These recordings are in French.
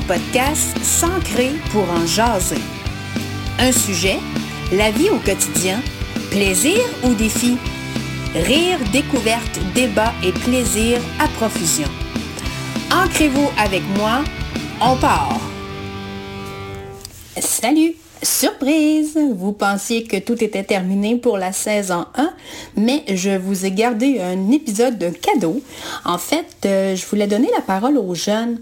podcast S'ancrer pour en jaser. Un sujet, la vie au quotidien, plaisir ou défi, rire, découverte, débat et plaisir à profusion. Ancrez-vous avec moi, on part. Salut! Surprise! Vous pensiez que tout était terminé pour la saison 1, mais je vous ai gardé un épisode de cadeau. En fait, euh, je voulais donner la parole aux jeunes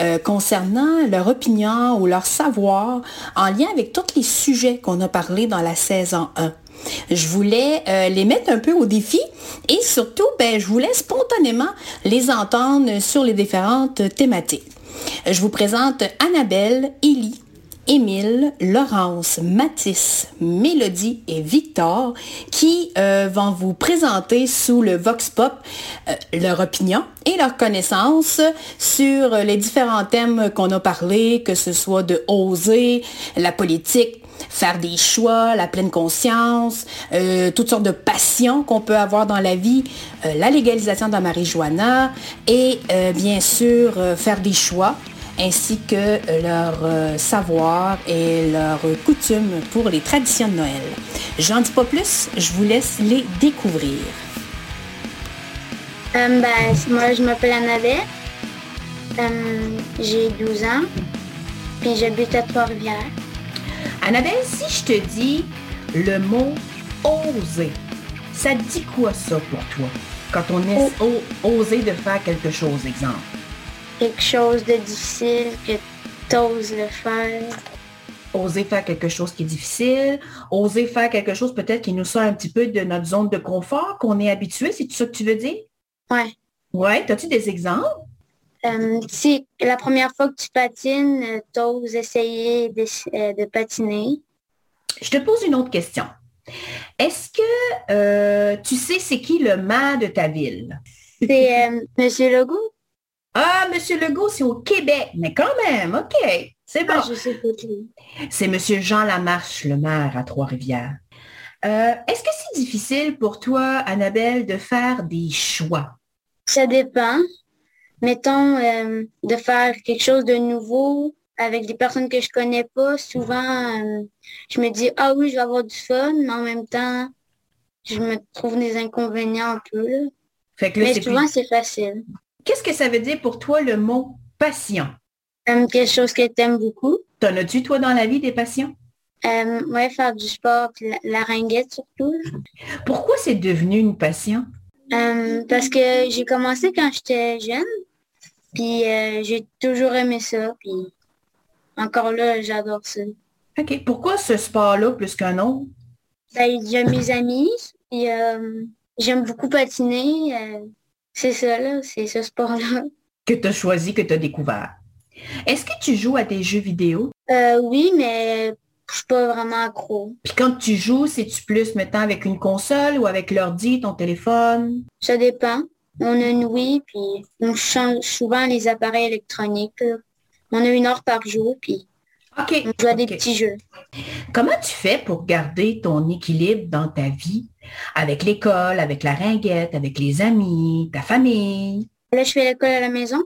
euh, concernant leur opinion ou leur savoir en lien avec tous les sujets qu'on a parlé dans la saison 1. Je voulais euh, les mettre un peu au défi et surtout, ben, je voulais spontanément les entendre sur les différentes thématiques. Je vous présente Annabelle, Élie, Émile, Laurence, Mathis, Mélodie et Victor qui euh, vont vous présenter sous le Vox Pop euh, leur opinion et leur connaissance sur les différents thèmes qu'on a parlé, que ce soit de oser, la politique, faire des choix, la pleine conscience, euh, toutes sortes de passions qu'on peut avoir dans la vie, la légalisation de la marijuana et bien sûr faire des choix ainsi que leur euh, savoir et leurs coutumes pour les traditions de Noël. J'en dis pas plus, je vous laisse les découvrir. Euh, ben, moi, je m'appelle Annabelle. Euh, j'ai 12 ans. Puis j'habite à Trois-Rivières. Annabelle, si je te dis le mot oser, ça dit quoi ça pour toi? Quand on est osé de faire quelque chose, exemple quelque chose de difficile que tu oses le faire? Oser faire quelque chose qui est difficile, oser faire quelque chose peut-être qui nous sort un petit peu de notre zone de confort, qu'on est habitué, c'est ça que tu veux dire? Ouais. Ouais, as-tu des exemples? Euh, si la première fois que tu patines, euh, tu oses essayer de, euh, de, patiner? Je te pose une autre question. Est-ce que tu sais c'est qui le maire de ta ville? C'est Monsieur Legault? Ah, Monsieur Legault, c'est au Québec, mais quand même, OK. C'est bon. Ah, c'est Monsieur Jean Lamarche, le maire à Trois-Rivières. Euh, est-ce que c'est difficile pour toi, Annabelle, de faire des choix? Ça dépend. Mettons, euh, de faire quelque chose de nouveau avec des personnes que je connais pas. Souvent, euh, je me dis, ah oui, je vais avoir du fun, mais en même temps, je me trouve des inconvénients un peu. mais souvent, c'est facile. Qu'est-ce que ça veut dire pour toi le mot passion? quelque chose que tu aimes beaucoup. T'en as-tu, toi, dans la vie, des passions? Euh, oui, faire du sport, la, ringuette surtout. Pourquoi c'est devenu une passion? Euh, parce que j'ai commencé quand j'étais jeune, puis euh, j'ai toujours aimé ça, puis encore là, j'adore ça. OK. Pourquoi ce sport-là plus qu'un autre? Ben, il y a mes amis, et j'aime beaucoup patiner. C'est ça, là, c'est ce sport-là. Que tu as choisi, que tu as découvert. Est-ce que tu joues à des jeux vidéo? Euh, oui, mais je suis pas vraiment accro. Puis quand tu joues, c'est-tu plus maintenant avec une console ou avec l'ordi, ton téléphone? Ça dépend. On a une Wii, puis on change souvent les appareils électroniques. On a une heure par jour, puis Ok. on joue à des petits jeux. Comment tu fais pour garder ton équilibre dans ta vie? Avec l'école, avec la ringuette, avec les amis, ta famille? Là, je fais l'école à la maison.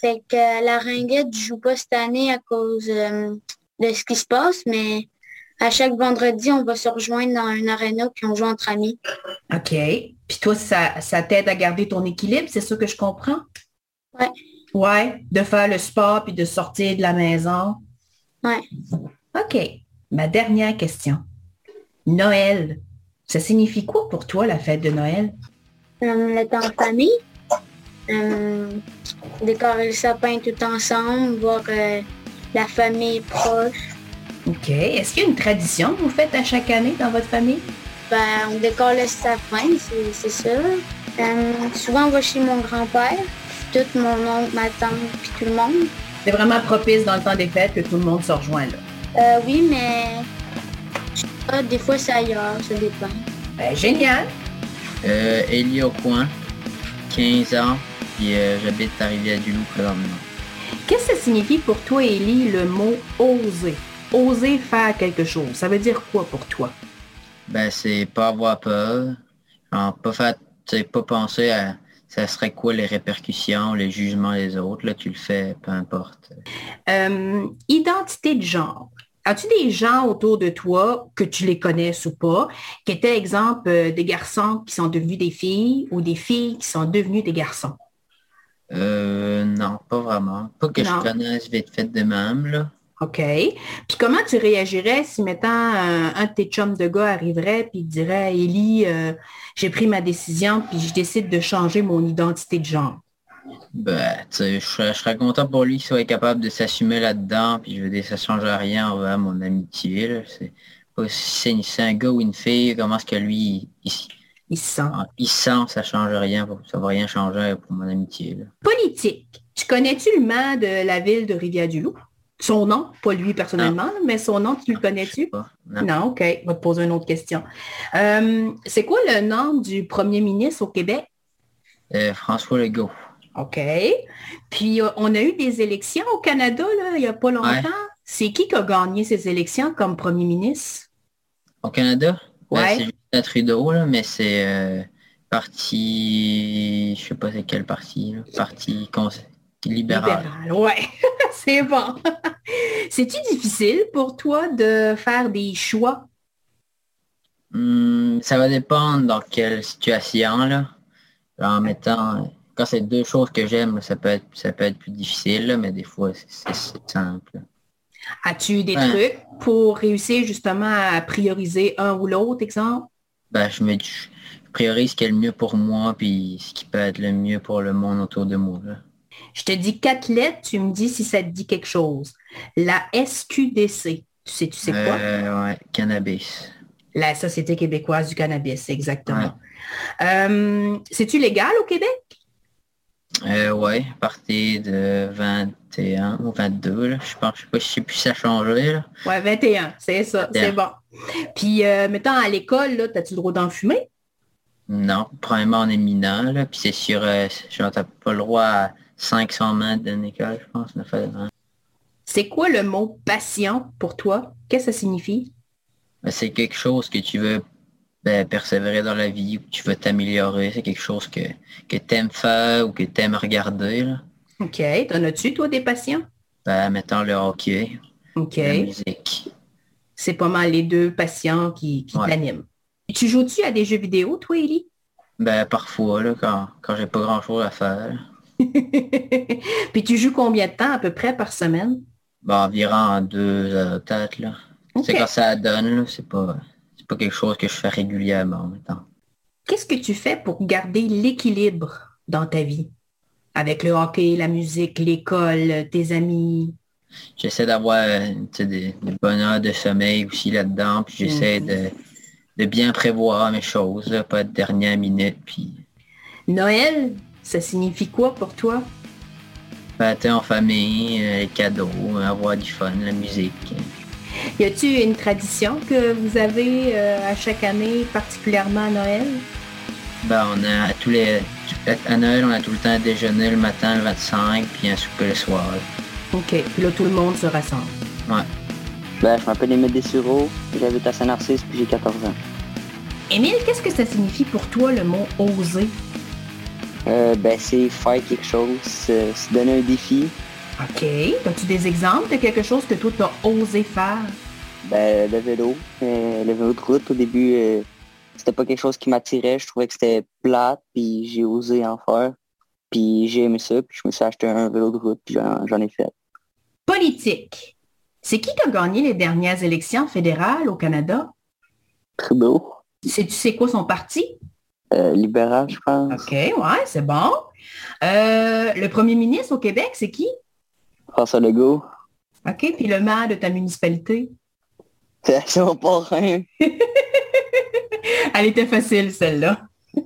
Fait que euh, la ringuette, je joue pas cette année à cause euh, de ce qui se passe, mais à chaque vendredi, on va se rejoindre dans un aréna puis on joue entre amis. OK. Puis toi, ça, ça t'aide à garder ton équilibre, c'est ça que je comprends? Ouais. Ouais, de faire le sport puis de sortir de la maison. Ouais. OK. Ma dernière question. Noël, ça signifie quoi pour toi la fête de Noël? Euh, le temps de famille. Euh, décorer le sapin tout ensemble, voir euh, la famille proche. OK. Est-ce qu'il y a une tradition que vous faites à chaque année dans votre famille? Ben, on décore le sapin, c'est ça. Euh, souvent, on va chez mon grand-père, tout mon oncle, ma tante, puis tout le monde. C'est vraiment propice dans le temps des fêtes que tout le monde se rejoint là. Euh, oui, mais ah, des fois c'est ailleurs, ça dépend. Ben, génial. Euh, Élie au coin, 15 ans, puis euh, j'habite à Rivière-du-Loup présentement. Qu'est-ce que ça signifie pour toi, Élie, le mot oser? Oser faire quelque chose, ça veut dire quoi pour toi? Ben, c'est pas avoir peur, pas faire, pas penser à ça serait quoi les répercussions, les jugements des autres. Là, tu le fais, peu importe. Euh, identité de genre. As-tu des gens autour de toi, que tu les connaisses ou pas, qui étaient, exemple, euh, des garçons qui sont devenus des filles ou des filles qui sont devenues des garçons? Euh, non, pas vraiment. Pas que je connaisse vite fait de même, là. OK. Puis comment tu réagirais si, mettant un, de tes chums de gars arriverait puis dirait, Élie, euh, j'ai pris ma décision puis je décide de changer mon identité de genre? Ben, tu sais, je, serais content pour lui qu'il soit capable de s'assumer là-dedans, puis je veux dire, ça change rien envers mon amitié, là. C'est pas si c'est un gars ou une fille, comment est-ce que lui, il, il sent. Il sent, ça change rien, ça va rien changer pour mon amitié. Politique. Tu connais-tu le maire de la ville de Rivière-du-Loup? Son nom, pas lui personnellement, mais son nom, tu le connais-tu? Non. OK. Je vais te poser une autre question. Euh, c'est quoi le nom du premier ministre au Québec? Euh, François Legault. OK. Puis, euh, on a eu des élections au Canada, là, il n'y a pas longtemps. C'est qui qui a gagné ces élections comme premier ministre? Au Canada? Ben, ouais. c'est Trudeau, là, mais c'est parti... Je sais pas c'est quel parti. Là. Parti libéral. Libéral, ouais. c'est bon. C'est-tu difficile pour toi de faire des choix? Hmm, ça va dépendre dans quelle situation, là. en mettant, quand c'est deux choses que j'aime, ça peut être, ça peut être plus difficile, mais des fois, c'est simple. As-tu des trucs pour réussir justement à prioriser un ou l'autre, exemple? Ben, je me je priorise ce qui est le mieux pour moi, puis ce qui peut être le mieux pour le monde autour de moi. Je te dis quatre lettres, tu me dis si ça te dit quelque chose. La SQDC, tu sais, tu sais quoi? Euh, ouais, cannabis. La Société québécoise du cannabis, exactement. Euh, c'est-tu légal au Québec? Euh, oui, à partir de 21 ou 22, là. je pense, je sais pas si ça a changé. Oui, 21, c'est ça, c'est bon. Puis, euh, mettons, à l'école, as-tu le droit d'en fumer? Non, premièrement, on est mineur, là, puis c'est sûr, euh, genre, t'as pas le droit à 500 mètres d'une école, je pense. C'est quoi le mot passion pour toi? Qu'est-ce que ça signifie? Ben, c'est quelque chose que tu veux ben, persévérer dans la vie, tu veux t'améliorer. C'est quelque chose que, que tu aimes faire ou que tu aimes regarder. Là. OK. T'en as-tu, toi, des passions? Ben, mettons le hockey. OK. La musique. C'est pas mal les deux passions qui, qui t'animent. Tu joues-tu à des jeux vidéo, toi, Ellie? Ben, parfois, là, quand, quand j'ai pas grand-chose à faire. Puis tu joues combien de temps à peu près par semaine? Ben, environ deux heures peut-être. Là. C'est quand ça donne, c'est pas, pas quelque chose que je fais régulièrement temps. Qu'est-ce que tu fais pour garder l'équilibre dans ta vie? Avec le hockey, la musique, l'école, tes amis? J'essaie d'avoir des, des bonheurs de sommeil aussi là-dedans, puis j'essaie mhm. de, bien prévoir mes choses, pas de dernière minute. Puis... Noël, ça signifie quoi pour toi? Fêter en famille, euh, les cadeaux, avoir du fun, la musique. Y a-t-il une tradition que vous avez euh, à chaque année, particulièrement à Noël? Ben, on a tous les. À Noël, on a tout le temps déjeuner le matin, le 25, puis un souper le soir. OK. Puis là, tout le monde se rassemble. Ouais. Ben, je m'appelle Émile Dessureau, j'habite à Saint-Narcisse, puis j'ai 14 ans. Émile, qu'est-ce que ça signifie pour toi le mot oser? Euh, ben, c'est faire quelque chose, se donner un défi. OK. As-tu des exemples de quelque chose que toi, tu as osé faire? Ben, le vélo. Euh, le vélo de route, au début, euh, c'était pas quelque chose qui m'attirait. Je trouvais que c'était plate, puis j'ai osé en faire. Puis j'ai aimé ça, puis je me suis acheté un vélo de route, puis j'en ai fait. Politique. C'est qui qui a gagné les dernières élections fédérales au Canada? Trudeau. Tu sais quoi son parti? Euh, libéral, je pense. OK, ouais, c'est bon. Euh, le premier ministre au Québec, c'est qui? François Legault. OK, puis le maire de ta municipalité? Mon parrain. Elle était facile, celle-là.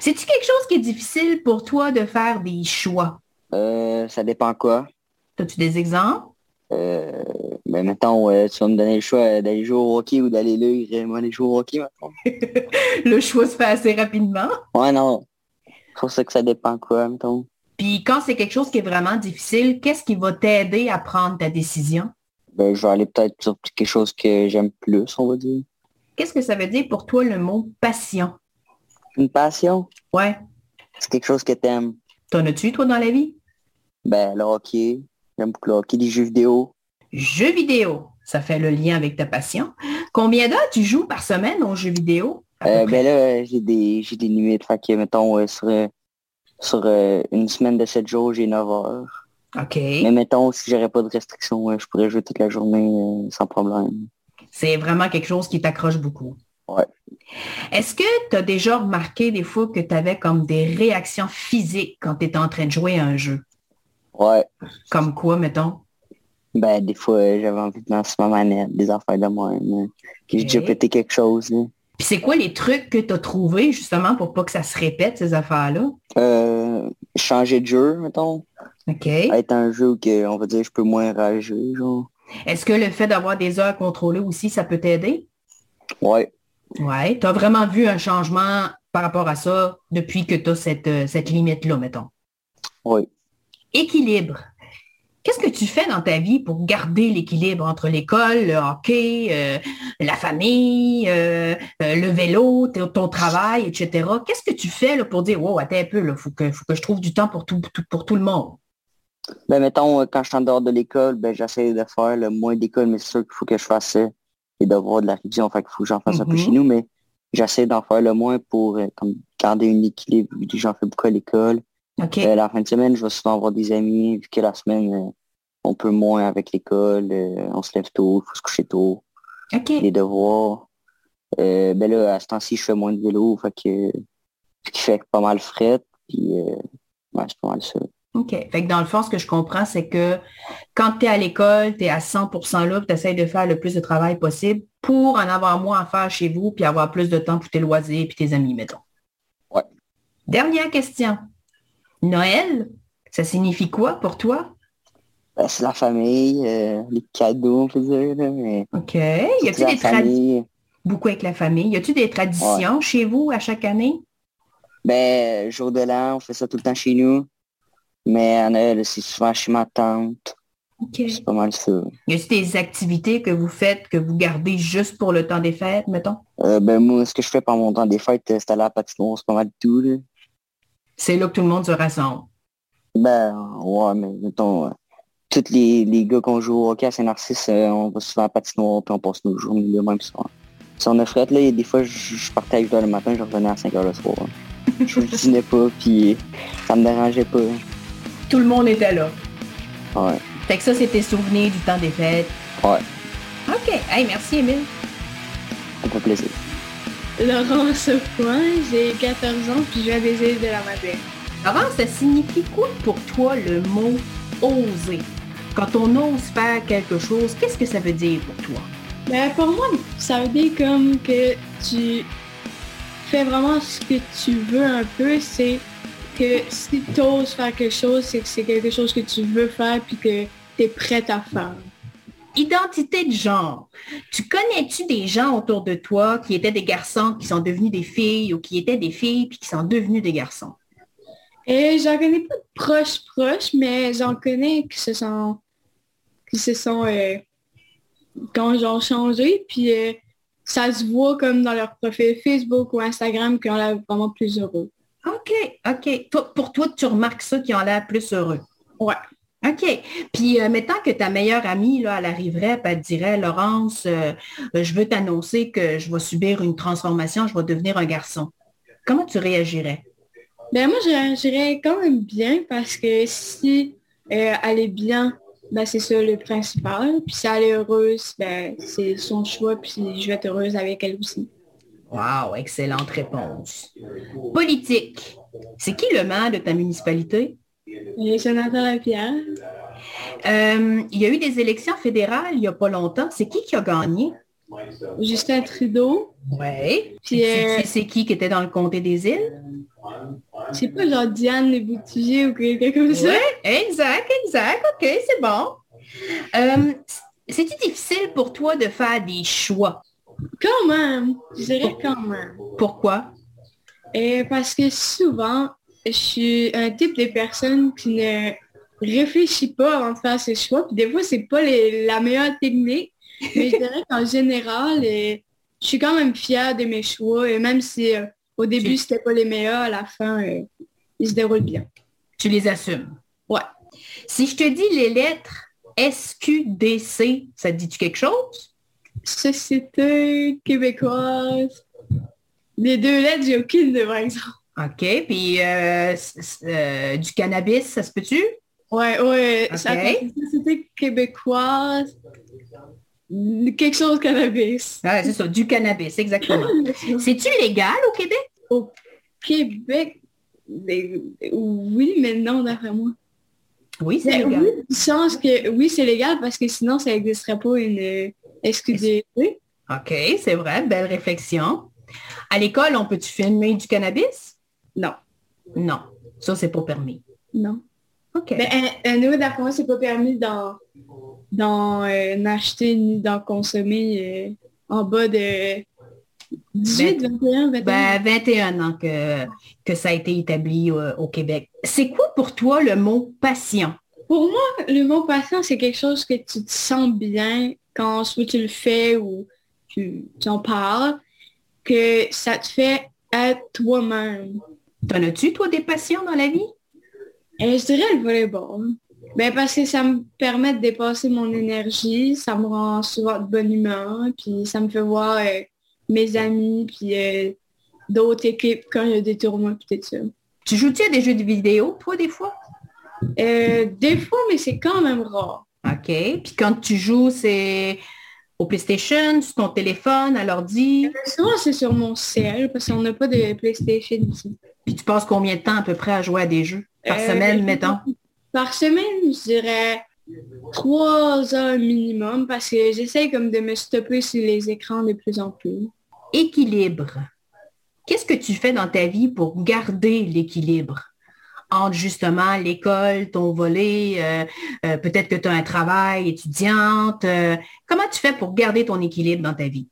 C'est-tu quelque chose qui est difficile pour toi de faire des choix? Euh, ça dépend quoi. As-tu des exemples? Euh, ben, mettons, tu vas me donner le choix d'aller jouer au hockey ou d'aller là, moi aller jouer au hockey, maintenant. le choix se fait assez rapidement. Ouais, non. C'est pour ça que ça dépend quoi, mettons. Puis quand c'est quelque chose qui est vraiment difficile, qu'est-ce qui va t'aider à prendre ta décision? Ben, je vais aller peut-être sur quelque chose que j'aime plus, on va dire. Qu'est-ce que ça veut dire pour toi le mot passion? Une passion? Ouais. c'est quelque chose que t'aimes. T'en as-tu, toi, dans la vie? Ben, le hockey. J'aime beaucoup le hockey, les jeux vidéo. Jeux vidéo, ça fait le lien avec ta passion. Combien d'heures tu joues par semaine aux jeux vidéo? Euh, ben là, j'ai des, j'ai des limites. Fait que, mettons, euh, sur, euh, sur une semaine de 7 jours, j'ai 9 heures. OK. Mais mettons, si j'aurais pas de restrictions, je pourrais jouer toute la journée euh, sans problème. C'est vraiment quelque chose qui t'accroche beaucoup. Ouais. Est-ce que tu as déjà remarqué des fois que tu avais comme des réactions physiques quand tu étais en train de jouer à un jeu? Ouais. Comme quoi, mettons? Ben, des fois, j'avais envie de lancer ma manette, des affaires de moi. J'ai déjà pété quelque chose. Puis c'est quoi les trucs que tu as trouvés justement pour pas que ça se répète, ces affaires-là? Euh, changer de jeu, mettons. OK. Être un jeu que, on va dire, je peux moins rager, genre. Est-ce que le fait d'avoir des heures contrôlées aussi, ça peut t'aider? Ouais. Ouais. Tu as vraiment vu un changement par rapport à ça depuis que tu as cette, euh, cette limite-là, mettons? Ouais. Équilibre. Qu'est-ce que tu fais dans ta vie pour garder l'équilibre entre l'école, le hockey, euh, la famille, euh, euh, le vélo, ton travail, etc. Qu'est-ce que tu fais là, pour dire, wow, attends un peu, il faut que, faut que je trouve du temps pour tout, tout- pour tout le monde? Ben, mettons, quand je suis en dehors de l'école, ben, j'essaie de faire le moins d'école, mais c'est sûr qu'il faut que je fasse les devoirs de la révision. Fait qu'il faut que j'en fasse un peu Mhm. chez nous, mais j'essaie d'en faire le moins pour comme, garder un équilibre. J'en fais beaucoup à l'école. OK. Euh, la fin de semaine, je vais souvent avoir des amis, vu que la semaine, euh, on peut moins avec l'école, euh, on se lève tôt, il faut se coucher tôt, OK. les devoirs. Ben là, à ce temps-ci, je fais moins de vélo, fait que ce qui fait pas mal fret, puis ouais, c'est pas mal ça. OK. Fait que dans le fond, ce que je comprends, c'est que quand tu es à l'école, tu es à 100% là, tu essaies de faire le plus de travail possible pour en avoir moins à faire chez vous, puis avoir plus de temps pour tes loisirs puis tes amis, mettons. Ouais. Dernière question. Noël, ça signifie quoi pour toi? Ben, c'est la famille, euh, les cadeaux, on peut dire, mais OK. Y a-t-il des traditions? Beaucoup avec la famille. Y a-t-il des traditions chez vous à chaque année? Ben, jour de l'an, on fait ça tout le temps chez nous. Mais à Noël, c'est souvent chez ma tante. OK. C'est pas mal ça. Y a-t-il des activités que vous faites, que vous gardez juste pour le temps des fêtes, mettons? Euh, ben, moi, ce que je fais pendant mon temps des fêtes, euh, c'est aller à la patinoire, c'est pas mal tout, là. C'est là que tout le monde se rassemble. Ben, ouais, mais mettons, euh, tous les, les gars qu'on joue au hockey à Saint-Narcisse, euh, on va souvent à patinoire, puis on passe nos journées le même soir. Si on a fret, là, des fois, je, je partais à 8h le matin, je revenais à 5h le soir. Je dînais pas, puis ça me dérangeait pas. Tout le monde était là. Ouais, Fait que ça, c'est tes souvenirs du temps des fêtes. ouais, OK. Hey, merci, Émile. ça fait plaisir. Laurence Point, j'ai 14 ans puis je viens des îles de la Madeleine. Laurent, ça signifie quoi pour toi le mot oser? Quand on ose faire quelque chose, qu'est-ce que ça veut dire pour toi? Ben, pour moi, ça veut dire comme que tu fais vraiment ce que tu veux un peu. C'est que si tu oses faire quelque chose, c'est que c'est quelque chose que tu veux faire puis que tu es prête à faire. Identité de genre. Tu connais-tu des gens autour de toi qui étaient des garçons qui sont devenus des filles ou qui étaient des filles puis qui sont devenus des garçons? Et j'en connais pas de proches proches, mais j'en connais qui se sont qui se sont euh, qui ont genre changé, puis euh, ça se voit comme dans leur profil Facebook ou Instagram qu'ils ont l'air vraiment plus heureux. OK, OK. Toi, pour toi, tu remarques ça qui ont l'air plus heureux. Ouais. OK. Puis, euh, mettons que ta meilleure amie, là, elle arriverait, puis elle te dirait, Laurence, euh, je veux t'annoncer que je vais subir une transformation, je vais devenir un garçon. Comment tu réagirais? Ben moi, je réagirais quand même bien parce que si euh, elle est bien, ben c'est ça le principal. Puis si elle est heureuse, ben c'est son choix, puis je vais être heureuse avec elle aussi. Wow, excellente réponse. Politique. C'est qui le maire de ta municipalité? Et Jonathan Lapierre, Euh, il y a eu des élections fédérales il n'y a pas longtemps. C'est qui qui a gagné? Justin Trudeau, Oui. Puis, euh, C'est qui qui était dans le comté des îles? c'est pas genre Diane Les Boutilliers ou quelqu'un comme ça. Oui, exact, exact. OK, c'est bon. Euh, C'est-tu difficile pour toi de faire des choix? Quand même, je dirais quand même. Pourquoi? Et parce que souvent, je suis un type de personne qui ne réfléchit pas avant de faire ses choix. Puis des fois, c'est pas les- la meilleure technique. Mais je dirais qu'en général, je suis quand même fière de mes choix. Et même si euh, au début, c'était pas les meilleurs, à la fin, euh, ils se déroulent bien. Tu les assumes? Ouais. Si je te dis les lettres SQDC, ça te dit-tu quelque chose? Société québécoise. Les deux lettres, j'ai aucune de par exemple. OK. Puis euh, euh, du cannabis, ça se peut-tu? Ouais, ouais. Ok. Ça s'appelle Société québécoise. Quelque chose cannabis. Ah, c'est ça, du cannabis, exactement. C'est-tu légal au Québec? Québec, les- oui, mais non, d'après moi. Oui, c'est légal. oui, sens que oui, c'est légal parce que sinon, ça n'existerait pas une euh, SQDC. OK, c'est vrai, belle réflexion. À l'école, on peut-tu filmer du cannabis? Non, Non, ça, c'est pas permis. non. OK. Mais un, un nouveau moi, c'est pas permis d'en d'en euh, acheter ni d'en consommer euh, en bas de 18, 21, 21. Ben, 21 ans que, que ça a été établi euh, au Québec. C'est quoi pour toi le mot patient? Pour moi, le mot patient, c'est quelque chose que tu te sens bien quand soit tu le fais ou tu, tu en parles, que ça te fait être toi-même. T'en as-tu, toi, des patients dans la vie? Et je dirais le volleyball. Ben parce que ça me permet de dépasser mon énergie, ça me rend souvent de bonne humeur, puis ça me fait voir euh, mes amis, puis euh, d'autres équipes quand il y a des tournois, puis tout ça. Tu joues-tu à des jeux de vidéo, toi, des fois? Euh, des fois, mais c'est quand même rare. OK. Puis quand tu joues, c'est au PlayStation, sur ton téléphone, à l'ordi? Souvent, c'est sur mon cell, parce qu'on n'a pas de PlayStation ici. Puis tu passes combien de temps à peu près à jouer à des jeux? Par Euh, semaine, mettons? Par semaine, je dirais trois heures minimum, parce que j'essaye comme de me stopper sur les écrans de plus en plus. Équilibre. Qu'est-ce que tu fais dans ta vie pour garder l'équilibre? Entre justement l'école, ton volet, euh, euh, peut-être que tu as un travail étudiante. euh, comment tu fais pour garder ton équilibre dans ta vie?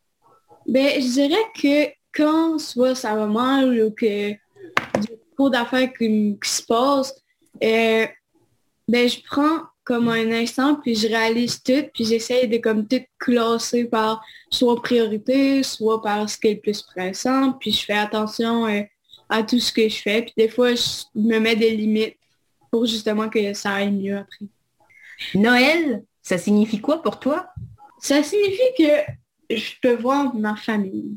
Ben, je dirais que quand soit ça va mal ou que trop d'affaires qui, qui se passent, euh, ben, je prends comme un instant, puis je réalise tout, puis j'essaye de comme tout classer par soit priorité, soit par ce qui est le plus pressant, puis je fais attention euh, à tout ce que je fais, puis des fois, je me mets des limites pour justement que ça aille mieux après. Noël, ça signifie quoi pour toi? Ça signifie que je peux voir ma famille.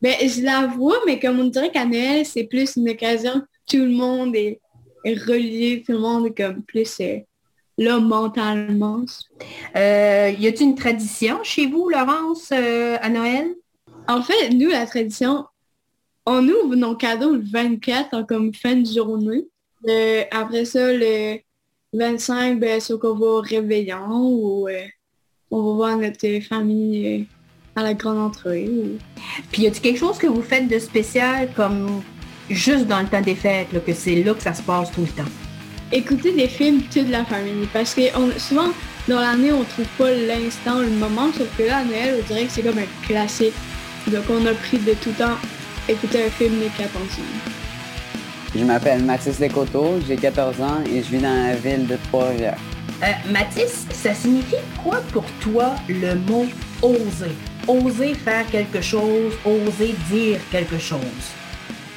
Ben, je la vois, mais comme on dirait qu'à Noël, c'est plus une occasion tout le monde est, est relié, tout le monde est comme plus euh, là mentalement. Euh, y a-t-il une tradition chez vous, Laurence, euh, à Noël? En fait, nous, la tradition, on ouvre nos cadeaux le 24 en comme fin de journée. Euh, après ça, le 25, ben, c'est qu'on va au réveillon ou on va voir notre famille à la grande entrée. ou- Puis y a-t-il quelque chose que vous faites de spécial comme juste dans le temps des fêtes, là, que c'est là que ça se passe tout le temps? écouter des films toute la famille. Parce que on- souvent, dans l'année, on trouve pas l'instant, le moment, sauf que là, à Noël, on dirait que c'est comme un classique. Donc, on a pris de tout temps écouter un film quatre ensemble. Je m'appelle Mathis Descoteaux, j'ai 14 ans et je vis dans la ville de Trois-Rivières. Euh, Mathis, ça signifie quoi pour toi le mot oser? Oser faire quelque chose, oser dire quelque chose.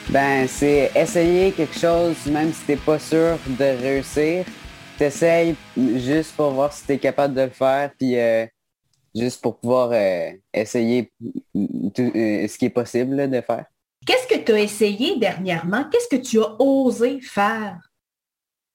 Ben, c'est essayer quelque chose, même si t'es pas sûr de réussir. T'essayes juste pour voir si t'es capable de le faire, puis euh, juste pour pouvoir euh, essayer tout, euh, ce qui est possible là, de faire. Qu'est-ce que tu as essayé dernièrement? Qu'est-ce que tu as osé faire?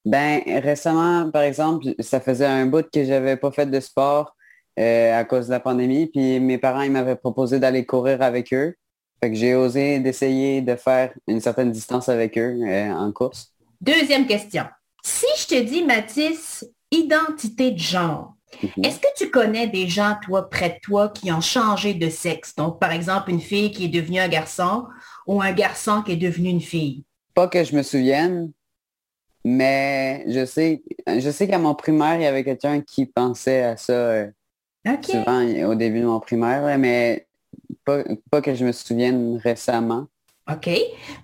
Ben, récemment, par exemple, ça faisait un bout que j'avais pas fait de sport à cause de la pandémie, puis mes parents ils m'avaient proposé d'aller courir avec eux. Fait que j'ai osé d'essayer de faire une certaine distance avec eux euh, en course. Deuxième question. Si je te dis, Mathis, identité de genre, Mhm. est-ce que tu connais des gens, toi, près de toi, qui ont changé de sexe? Donc, par exemple, une fille qui est devenue un garçon ou un garçon qui est devenu une fille? Pas que je me souvienne, mais je sais, je sais qu'à mon primaire, il y avait quelqu'un qui pensait à ça euh, souvent au début de mon primaire, mais pas, pas que je me souvienne récemment. OK.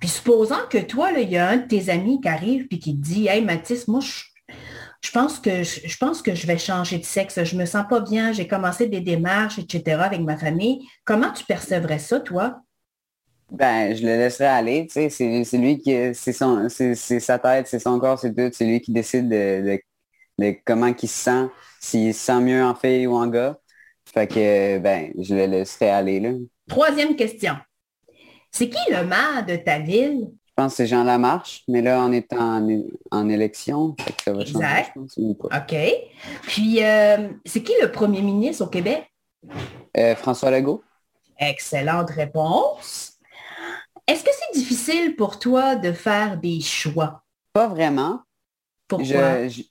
Puis supposons que toi, il y a un de tes amis qui arrive puis qui te dit Hey Mathis, moi, je, je pense que je, je pense que je vais changer de sexe. Je me sens pas bien, j'ai commencé des démarches, etc. avec ma famille. Comment tu percevrais ça, toi? Ben, je le laisserai aller, tu sais, c'est lui qui, c'est son, c'est c'est sa tête, c'est son corps, c'est tout, c'est lui qui décide de, de, de comment il se sent, s'il se sent mieux en fille ou en gars. Fait que, ben, je le laisserai aller, là. Troisième question. C'est qui le maire de ta ville? Je pense que c'est Jean Lamarche, mais là, on est en, en élection, fait que ça va changer, Exact. je pense. OK. Puis, euh, c'est qui le premier ministre au Québec? Euh, François Legault? Excellente réponse. Est-ce que c'est difficile pour toi de faire des choix? Pas vraiment. Pourquoi? Je-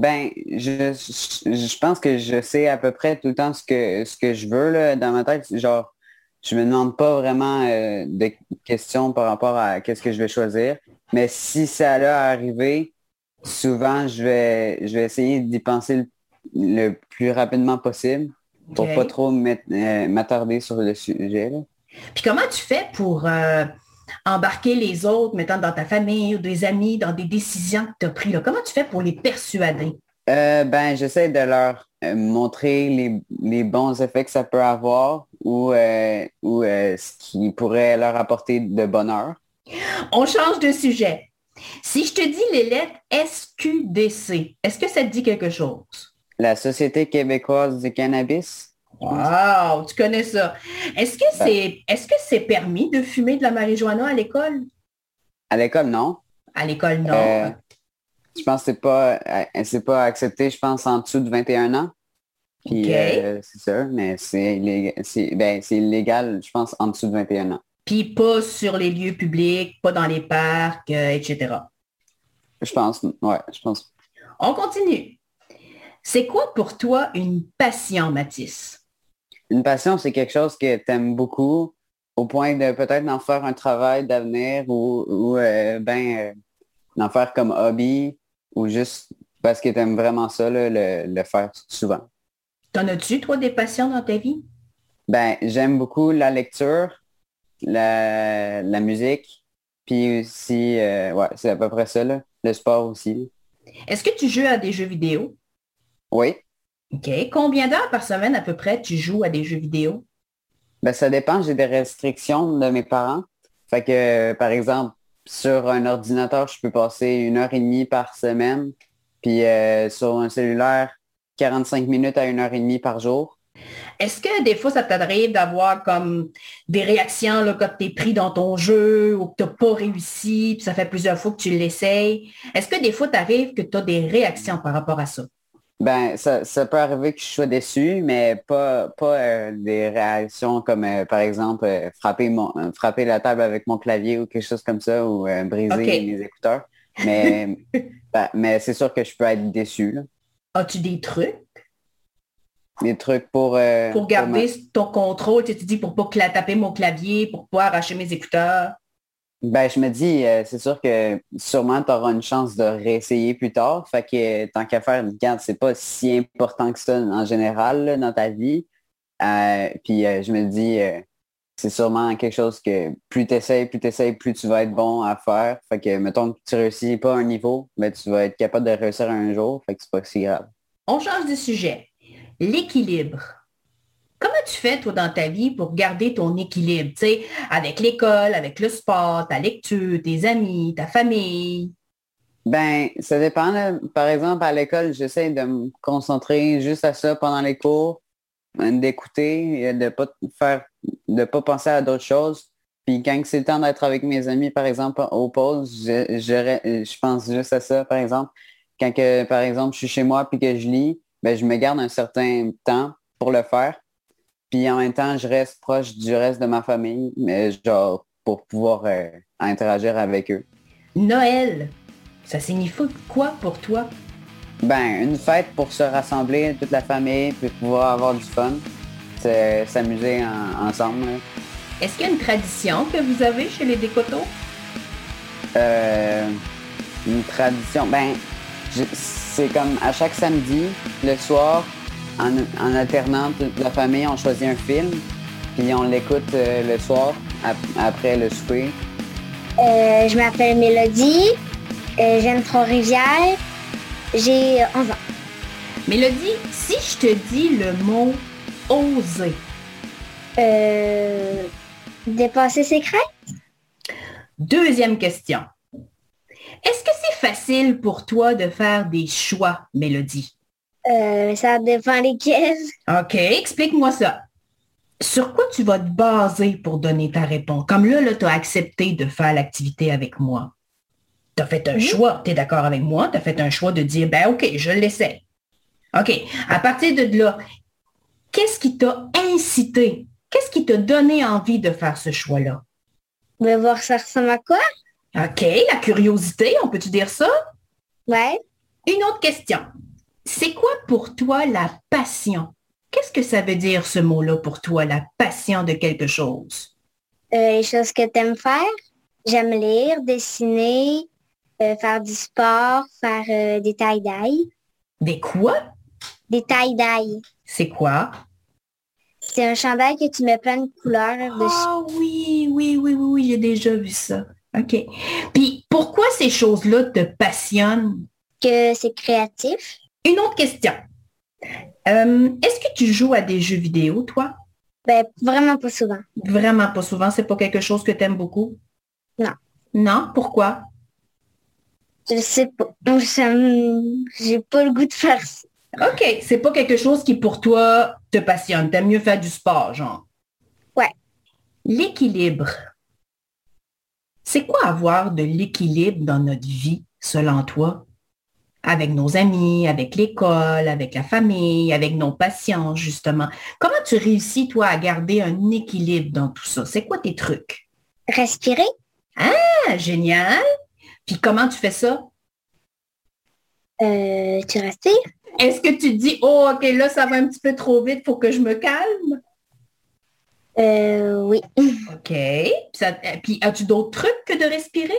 ben, je, je, pense que je sais à peu près tout le temps ce que, ce que je veux là, dans ma tête. Genre, je me demande pas vraiment euh, de questions par rapport à qu'est-ce que je vais choisir. Mais si ça a arrivé, souvent, je vais, je vais essayer d'y penser le, le plus rapidement possible pour OK. pas trop euh, m'attarder sur le sujet. là. Puis comment tu fais pour euh, embarquer les autres, mettons dans ta famille ou des amis, dans des décisions que tu as prises? là? Comment tu fais pour les persuader? Euh, ben, j'essaie de leur euh, montrer les, les bons effets que ça peut avoir ou, euh, ou ce qui pourrait leur apporter de bonheur. On change de sujet. Si je te dis les lettres SQDC, est-ce que ça te dit quelque chose? La Société québécoise du cannabis, Wow, tu connais ça. Est-ce que c'est est-ce que c'est permis de fumer de la marijuana à l'école? à l'école, non. À l'école, non. Euh, je pense que c'est pas, euh, c'est pas accepté, je pense, en dessous de 21 ans. Puis, OK. euh, c'est sûr, mais c'est illégal, c'est, ben, illégal, je pense, en dessous de 21 ans. Puis pas sur les lieux publics, pas dans les parcs, euh, etc. Je pense, ouais, je pense. On continue. C'est quoi pour toi une passion, Mathis? Une passion, c'est quelque chose que tu aimes beaucoup au point de peut-être d'en faire un travail d'avenir ou, ou euh, ben, euh, d'en faire comme hobby ou juste parce que tu aimes vraiment ça, là, le, le faire souvent. T'en as-tu, toi, des passions dans ta vie? Ben, j'aime beaucoup la lecture, la, la musique, puis aussi, euh, ouais, c'est à peu près ça, là. Le sport aussi. Est-ce que tu joues à des jeux vidéo? Oui, OK. Combien d'heures par semaine à peu près tu joues à des jeux vidéo? ben ça dépend, j'ai des restrictions de mes parents. Fait que, par exemple, sur un ordinateur, je peux passer une heure et demie par semaine, puis euh, sur un cellulaire, 45 minutes à une heure et demie par jour. Est-ce que des fois, ça t'arrive d'avoir comme des réactions là, quand tu es pris dans ton jeu ou que tu n'as pas réussi, puis ça fait plusieurs fois que tu l'essayes? Est-ce que des fois, t'arrives que tu as des réactions par rapport à ça? Ben, ça, ça peut arriver que je sois déçu, mais pas, pas euh, des réactions comme, euh, par exemple, euh, frapper, mon, frapper la table avec mon clavier ou quelque chose comme ça, ou briser mes écouteurs. Mais, ben, mais c'est sûr que je peux être déçu. As-tu des trucs? Des trucs pour... pour garder ma- ton contrôle? Tu tu dis pour pas taper mon clavier, pour pas arracher mes écouteurs? Ben, je me dis, euh, c'est sûr que sûrement tu auras une chance de réessayer plus tard. Fait que tant qu'à faire, regarde, c'est pas si important que ça en général dans ta vie. Euh, puis euh, je me dis, c'est sûrement quelque chose que plus tu essaies, plus tu essaies, plus tu vas être bon à faire. Fait que mettons que tu réussis pas un niveau, ben, tu vas être capable de réussir un jour. Fait que c'est pas si grave. On change de sujet. L'équilibre. Comment tu fais, toi, dans ta vie pour garder ton équilibre, tu sais, avec l'école, avec le sport, ta lecture, tes amis, ta famille? Ben, ça dépend. Par exemple, à l'école, j'essaie de me concentrer juste à ça pendant les cours, euh, d'écouter, et de pas faire, de pas penser à d'autres choses. Puis quand c'est le temps d'être avec mes amis, par exemple, aux pauses, je, je, je pense juste à ça, par exemple. Quand que, par exemple, je suis chez moi puis que je lis, ben, je me garde un certain temps pour le faire. Puis en même temps, je reste proche du reste de ma famille, mais genre pour pouvoir euh, interagir avec eux. Noël, ça signifie quoi pour toi? Ben, une fête pour se rassembler, toute la famille, puis pouvoir avoir du fun, s'amuser en- ensemble. là. Est-ce qu'il y a une tradition que vous avez chez les Décotos? Euh, une tradition, ben, c'est comme à chaque samedi, le soir, en, en alternant toute la famille, on choisit un film, puis on l'écoute euh, le soir, ap- après le souper. Euh, je m'appelle Mélodie. Euh, J'aime Trois-Rivières. J'ai euh, 11 ans. Mélodie, si je te dis le mot oser, Euh, Dépasser ses craintes? Deuxième question. Est-ce que c'est facile pour toi de faire des choix, Mélodie? Euh, ça dépend lesquels. OK, explique-moi ça. Sur quoi tu vas te baser pour donner ta réponse? Comme là, là tu as accepté de faire l'activité avec moi. Tu as fait un choix. Tu es d'accord avec moi? Tu as fait un choix de dire, ben OK, je l'essaie. OK, à partir de là, qu'est-ce qui t'a incité? Qu'est-ce qui t'a donné envie de faire ce choix-là? De voir ça ressemble à quoi? OK, la curiosité, on peut-tu dire ça? Ouais. Une autre question. C'est quoi pour toi la passion? Qu'est-ce que ça veut dire ce mot-là pour toi, la passion de quelque chose? Euh, les choses que tu aimes faire. J'aime lire, dessiner, euh, faire du sport, faire euh, des taille-dailles. Des quoi? Des taille-dailles. C'est quoi? C'est un chandail que tu mets plein de couleurs dessus. Ah oui, oui, oui, oui, oui, j'ai déjà vu ça. OK. Puis pourquoi ces choses-là te passionnent? Que c'est créatif. Une autre question. Euh, Est-ce que tu joues à des jeux vidéo, toi? Ben, vraiment pas souvent. Vraiment pas souvent. C'est pas quelque chose que tu aimes beaucoup? Non. Non? Pourquoi? Je sais pas. J'ai pas le goût de faire ça. OK. C'est pas quelque chose qui, pour toi, te passionne. T'aimes mieux faire du sport, genre? Ouais. L'équilibre. C'est quoi avoir de l'équilibre dans notre vie, selon toi? Avec nos amis, avec l'école, avec la famille, avec nos patients, justement. Comment tu réussis, toi, à garder un équilibre dans tout ça? C'est quoi tes trucs? Respirer. Ah, génial! Puis comment tu fais ça? Euh, tu respires. Est-ce que tu te dis, oh, OK, là, ça va un petit peu trop vite, faut que je me calme? Euh, oui. OK. Puis, ça- euh, puis as-tu d'autres trucs que de respirer?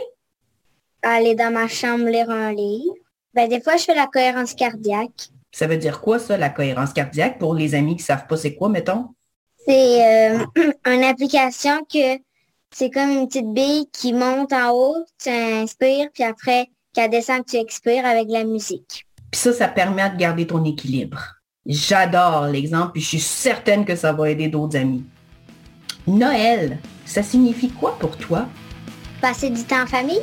Aller dans ma chambre lire un livre. Ben, des fois, je fais la cohérence cardiaque. Ça veut dire quoi, ça, la cohérence cardiaque, pour les amis qui savent pas c'est quoi, mettons? C'est euh, une application que c'est comme une petite bille qui monte en haut, tu inspires, puis après, qu'elle descend, tu expires avec la musique. Puis ça, ça permet de garder ton équilibre. J'adore l'exemple, puis je suis certaine que ça va aider d'autres amis. Noël, ça signifie quoi pour toi? Passer du temps en famille?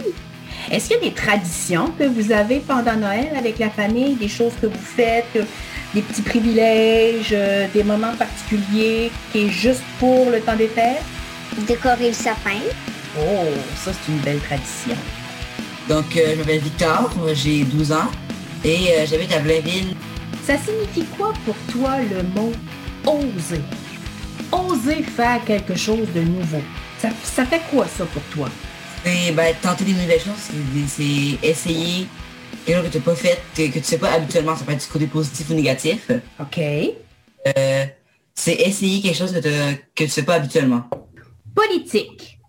Est-ce qu'il y a des traditions que vous avez pendant Noël avec la famille, des choses que vous faites, euh, des petits privilèges, euh, des moments particuliers qui est juste pour le temps des fêtes? Décorer le sapin. Oh, ça c'est une belle tradition. Donc, euh, je m'appelle Victor, j'ai 12 ans et euh, j'habite à Blainville. Ça signifie quoi pour toi le mot oser? Oser faire quelque chose de nouveau. Ça, ça fait quoi ça pour toi? Et ben, tenter des nouvelles choses, c'est- c'est essayer quelque chose que tu n'as pas fait, que, que tu sais pas habituellement, ça peut être du côté positif ou négatif. OK. Euh, c'est essayer quelque chose que, que tu sais pas habituellement. Politique.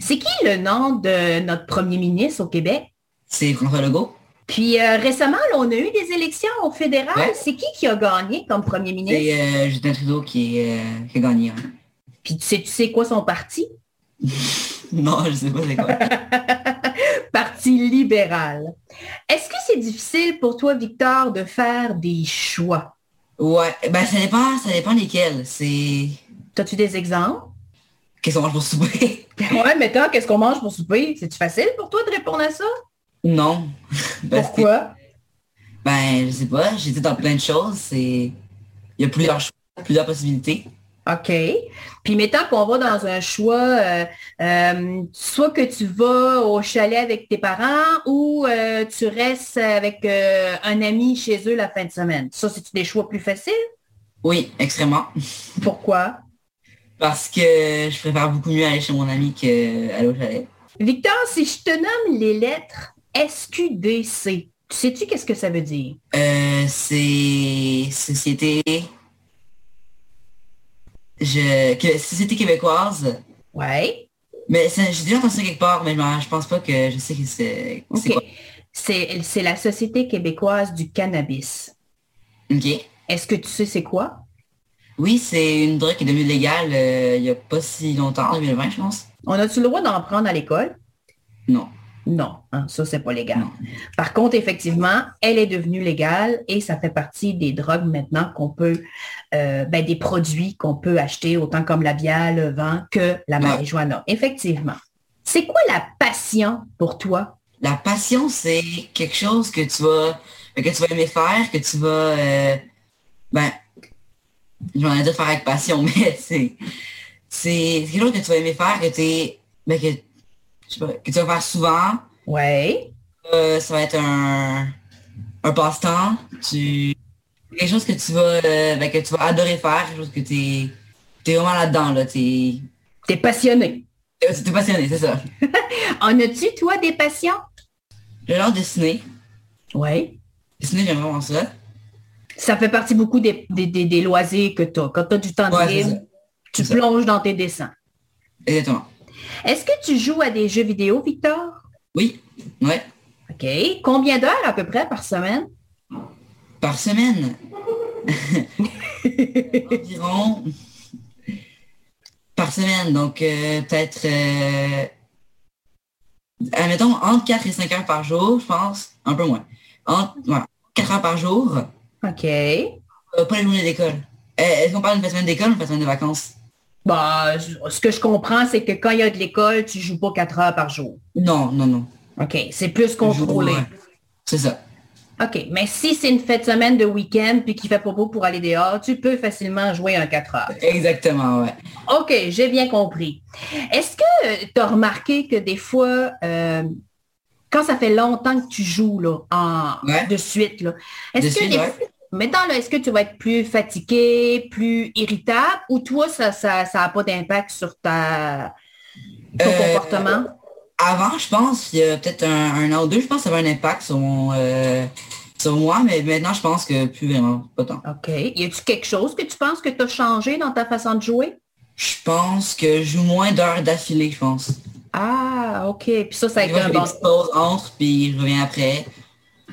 C'est qui le nom de notre premier ministre au Québec? C'est François Legault. Puis euh, récemment, là, on a eu des élections au fédéral. Ouais. C'est qui qui a gagné comme premier ministre? C'est euh, Justin Trudeau qui, a gagné. hein. Puis tu sais, tu sais quoi son parti? Non, je sais pas c'est quoi. Parti libéral. Est-ce que c'est difficile pour toi, Victor, de faire des choix? Ouais, ben ça dépend, ça dépend lesquels. C'est... As-tu des exemples? Qu'est-ce qu'on mange pour souper? Ouais, mais toi, qu'est-ce qu'on mange pour souper? C'est-tu facile pour toi de répondre à ça? non. Pourquoi? Ben, je sais pas, j'étais dans plein de choses. C'est... Il y a plusieurs choix, plusieurs possibilités. OK. Puis mettons qu'on va dans un choix, euh, euh, soit que tu vas au chalet avec tes parents ou euh, tu restes avec un ami chez eux la fin de semaine. Ça, c'est des choix plus faciles? Oui, extrêmement. Pourquoi? Parce que je préfère beaucoup mieux aller chez mon ami qu'aller au chalet. Victor, si je te nomme les lettres SQDC, tu sais-tu qu'est-ce que ça veut dire? Euh, c'est Société... Je... Que... Société québécoise. Ouais. Mais j'ai déjà entendu ça quelque part, mais je pense pas que je sais que c'est... c'est OK. quoi. C'est la Société québécoise du cannabis. OK. Est-ce que tu sais c'est quoi? Oui, c'est une drogue qui est devenue légale euh, il y a pas si longtemps, en 2020, je pense. On a-tu le droit d'en prendre à l'école? Non. Non, hein, ça, c'est pas légal. Par contre, effectivement, elle est devenue légale et ça fait partie des drogues maintenant qu'on peut, euh, ben, des produits qu'on peut acheter autant comme la bière, le vin que la marijuana. Effectivement. C'est quoi la passion pour toi? La passion, c'est quelque chose que tu vas, que tu vas aimer faire, que tu vas, euh, ben, je m'en ai dit faire avec passion, mais c'est, c'est quelque chose que tu vas aimer faire, que tu ben, que, je sais pas, que tu vas faire souvent. Ouais. Euh, ça va être un, un passe-temps. Tu, quelque chose que tu vas, euh, ben, que tu vas adorer faire, quelque chose que tu es, vraiment là-dedans, là. T'es, t'es passionné. T'es, passionné, c'est ça. en as-tu, toi, des passions? J'adore dessiner. Oui. Dessiner, j'aime vraiment ça. Ça fait partie beaucoup des, des, des, loisirs que tu as. Quand tu as du temps libre, tu plonges dans tes dessins. Exactement. Est-ce que tu joues à des jeux vidéo, Victor? Oui, ouais. OK. Combien d'heures à peu près par semaine? Par semaine? Environ par semaine. Donc, euh, peut-être, euh, admettons, entre 4 et 5 heures par jour, je pense. Un peu moins. Entre, 4 heures par jour. OK. Euh, pas les journées d'école. Est-ce qu'on parle d'une semaine d'école ou d'une semaine de vacances? Bah, ce que je comprends, c'est que quand il y a de l'école, tu joues pas quatre heures par jour. Non, non, non. OK, c'est plus contrôlé. C'est ça. OK, mais si c'est une fête semaine de week-end puis qu'il fait pas beau pour aller dehors, tu peux facilement jouer un 4 heures. Exactement, ouais. OK, j'ai bien compris. Est-ce que tu as remarqué que des fois, euh, quand ça fait longtemps que tu joues là, en, de suite, est-ce que des, Maintenant, est-ce que tu vas être plus fatigué, plus irritable ou toi, ça n'a ça, ça pas d'impact sur ta, ton euh, comportement? Avant, je pense, il y a peut-être un, an ou deux, je pense que ça avait un impact sur, euh, sur moi, mais maintenant, je pense que plus vraiment, pas tant. OK. Y a-t-il quelque chose que tu penses que tu as changé dans ta façon de jouer? Je pense que je joue moins d'heures d'affilée, je pense. Ah, OK. Puis ça, ça a été un bon... pause entre, puis je reviens après.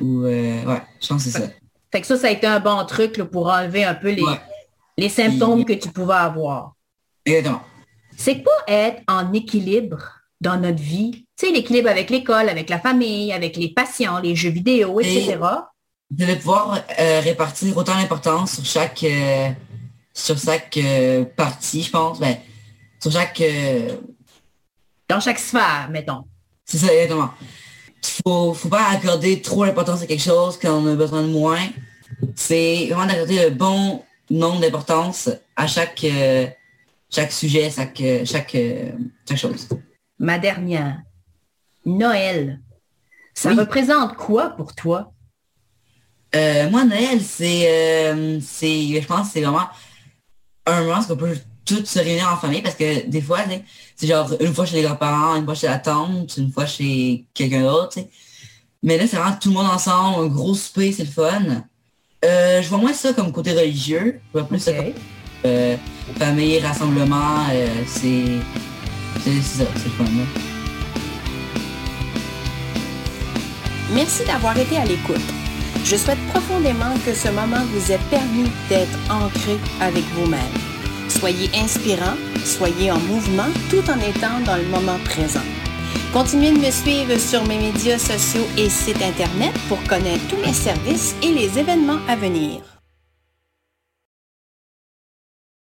Ou, euh, ouais, je pense que c'est ça. Fait que ça, ça a été un bon truc pour enlever un peu les, les symptômes que tu pouvais avoir. Exactement. C'est quoi être en équilibre dans notre vie? Tu sais, l'équilibre avec l'école, avec la famille, avec les patients, les jeux vidéo, etc. de pouvoir euh, répartir autant d'importance sur chaque euh, sur chaque euh, partie, je pense. Ben, sur chaque Dans chaque sphère, mettons. C'est ça, exactement faut, faut pas accorder trop d'importance à quelque chose quand on a besoin de moins. C'est vraiment d'accorder le bon nombre d'importance à chaque, euh, chaque sujet, chaque, chaque, euh, chaque chose. Ma dernière, Noël. Ça représente quoi pour toi? Euh, moi, Noël, c'est, c'est, je pense, c'est vraiment un moment qu'on peut se réunir en famille parce que des fois, c'est genre une fois chez les grands-parents, une fois chez la tante, une fois chez quelqu'un d'autre. Mais là, c'est vraiment tout le monde ensemble, un gros souper, c'est le fun. Euh, je vois moins ça comme côté religieux. Je vois plus ça comme euh, famille, rassemblement. Euh, c'est ça, c'est le fun. Merci d'avoir été à l'écoute. Je souhaite profondément que ce moment vous ait permis d'être ancré avec vous-même. Soyez inspirant, soyez en mouvement tout en étant dans le moment présent. Continuez de me suivre sur mes médias sociaux et sites Internet pour connaître tous mes services et les événements à venir.